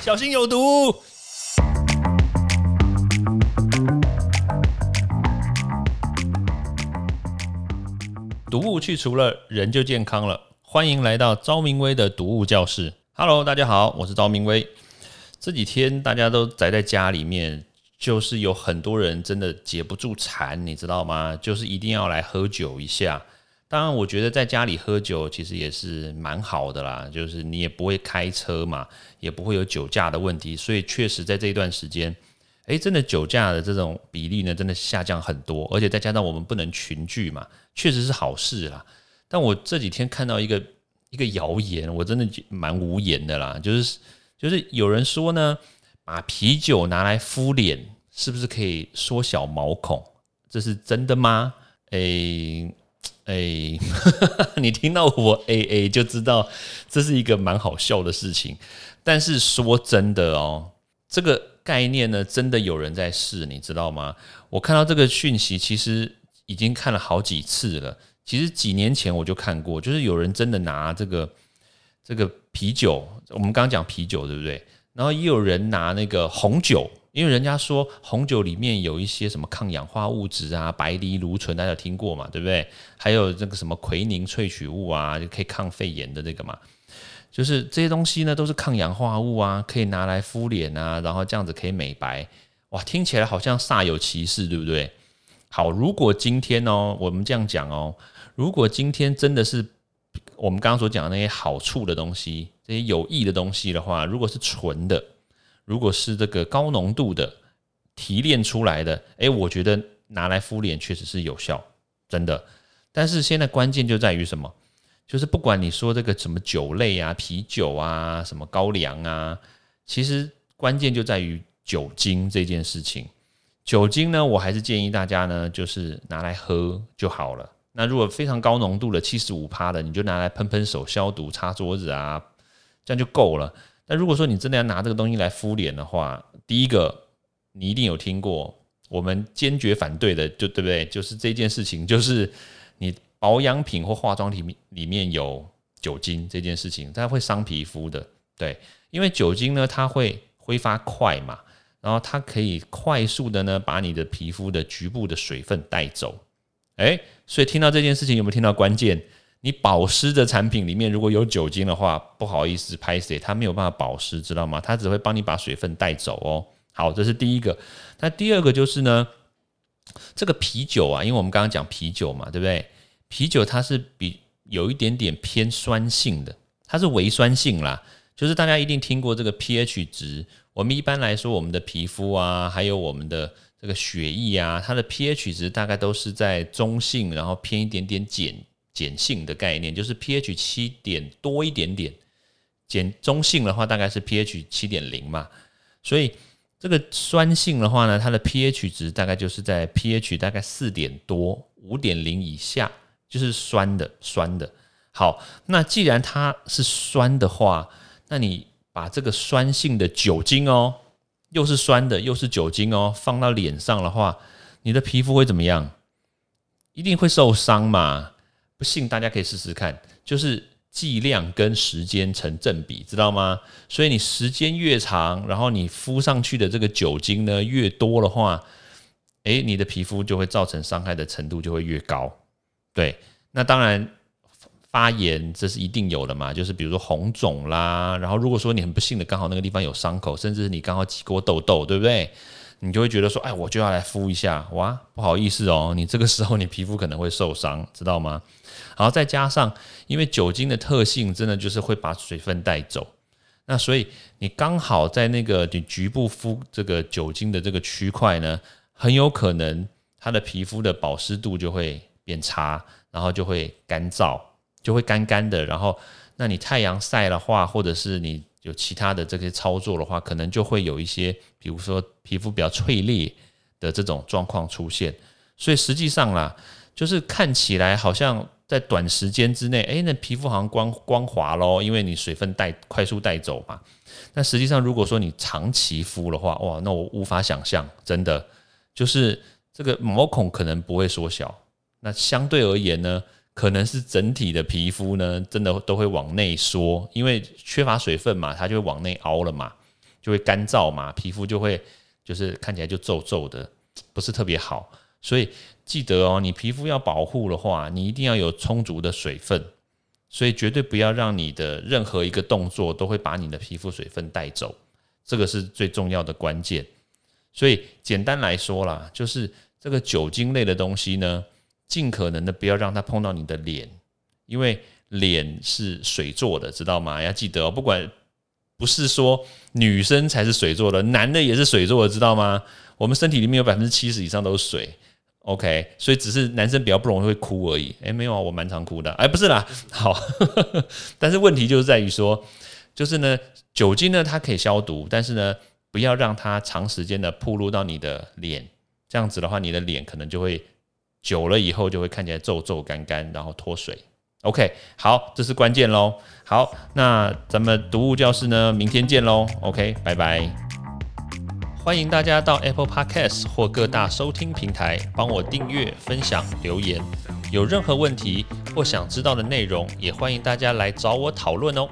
小心有毒。毒物去除了，人就健康了。欢迎来到昭明威的毒物教室。Hello，大家好，我是昭明威。这几天大家都宅在家里面，就是有很多人真的解不住馋，你知道吗？就是一定要来喝酒一下。当然，我觉得在家里喝酒其实也是蛮好的啦，就是你也不会开车嘛，也不会有酒驾的问题，所以确实在这一段时间，诶，真的酒驾的这种比例呢，真的下降很多，而且再加上我们不能群聚嘛，确实是好事啦。但我这几天看到一个一个谣言，我真的蛮无言的啦，就是就是有人说呢，把啤酒拿来敷脸，是不是可以缩小毛孔？这是真的吗？诶。哎，你听到我 A A 就知道这是一个蛮好笑的事情。但是说真的哦，这个概念呢，真的有人在试，你知道吗？我看到这个讯息，其实已经看了好几次了。其实几年前我就看过，就是有人真的拿这个这个啤酒，我们刚刚讲啤酒对不对？然后也有人拿那个红酒。因为人家说红酒里面有一些什么抗氧化物质啊，白藜芦醇大家有听过嘛，对不对？还有这个什么奎宁萃取物啊，就可以抗肺炎的这个嘛，就是这些东西呢都是抗氧化物啊，可以拿来敷脸啊，然后这样子可以美白，哇，听起来好像煞有其事，对不对？好，如果今天哦，我们这样讲哦，如果今天真的是我们刚刚所讲的那些好处的东西，这些有益的东西的话，如果是纯的。如果是这个高浓度的提炼出来的，诶，我觉得拿来敷脸确实是有效，真的。但是现在关键就在于什么？就是不管你说这个什么酒类啊、啤酒啊、什么高粱啊，其实关键就在于酒精这件事情。酒精呢，我还是建议大家呢，就是拿来喝就好了。那如果非常高浓度的七十五趴的，你就拿来喷喷手、消毒、擦桌子啊，这样就够了。那如果说你真的要拿这个东西来敷脸的话，第一个你一定有听过，我们坚决反对的，就对不对？就是这件事情，就是你保养品或化妆品里面有酒精这件事情，它会伤皮肤的。对，因为酒精呢，它会挥发快嘛，然后它可以快速的呢把你的皮肤的局部的水分带走。诶，所以听到这件事情有没有听到关键？你保湿的产品里面如果有酒精的话，不好意思，拍谁它没有办法保湿，知道吗？它只会帮你把水分带走哦。好，这是第一个。那第二个就是呢，这个啤酒啊，因为我们刚刚讲啤酒嘛，对不对？啤酒它是比有一点点偏酸性的，它是微酸性啦。就是大家一定听过这个 pH 值。我们一般来说，我们的皮肤啊，还有我们的这个血液啊，它的 pH 值大概都是在中性，然后偏一点点碱。碱性的概念就是 pH 七点多一点点，碱中性的话大概是 pH 七点零嘛，所以这个酸性的话呢，它的 pH 值大概就是在 pH 大概四点多五点零以下，就是酸的酸的。好，那既然它是酸的话，那你把这个酸性的酒精哦，又是酸的又是酒精哦，放到脸上的话，你的皮肤会怎么样？一定会受伤嘛。不信，大家可以试试看，就是剂量跟时间成正比，知道吗？所以你时间越长，然后你敷上去的这个酒精呢越多的话，诶，你的皮肤就会造成伤害的程度就会越高。对，那当然发炎这是一定有的嘛，就是比如说红肿啦，然后如果说你很不幸的刚好那个地方有伤口，甚至是你刚好起过痘痘，对不对？你就会觉得说，哎，我就要来敷一下，哇，不好意思哦，你这个时候你皮肤可能会受伤，知道吗？然后再加上，因为酒精的特性真的就是会把水分带走，那所以你刚好在那个你局部敷这个酒精的这个区块呢，很有可能它的皮肤的保湿度就会变差，然后就会干燥，就会干干的。然后，那你太阳晒的话，或者是你有其他的这些操作的话，可能就会有一些，比如说。皮肤比较脆裂的这种状况出现，所以实际上啦，就是看起来好像在短时间之内，诶，那皮肤好像光光滑咯，因为你水分带快速带走嘛。但实际上，如果说你长期敷的话，哇，那我无法想象，真的就是这个毛孔可能不会缩小，那相对而言呢，可能是整体的皮肤呢，真的都会往内缩，因为缺乏水分嘛，它就会往内凹了嘛。就会干燥嘛，皮肤就会就是看起来就皱皱的，不是特别好。所以记得哦，你皮肤要保护的话，你一定要有充足的水分，所以绝对不要让你的任何一个动作都会把你的皮肤水分带走，这个是最重要的关键。所以简单来说啦，就是这个酒精类的东西呢，尽可能的不要让它碰到你的脸，因为脸是水做的，知道吗？要记得，不管不是说女生才是水做的，男的也是水做的，知道吗？我们身体里面有百分之七十以上都是水。OK，所以只是男生比较不容易会哭而已。诶，没有啊，我蛮常哭的。哎，不是啦，好，但是问题就是在于说，就是呢，酒精呢它可以消毒，但是呢，不要让它长时间的暴露到你的脸，这样子的话，你的脸可能就会久了以后就会看起来皱皱干干，然后脱水。OK，好，这是关键喽。好，那咱们读物教室呢，明天见喽。OK，拜拜。欢迎大家到 Apple Podcast 或各大收听平台帮我订阅、分享、留言。有任何问题或想知道的内容，也欢迎大家来找我讨论哦。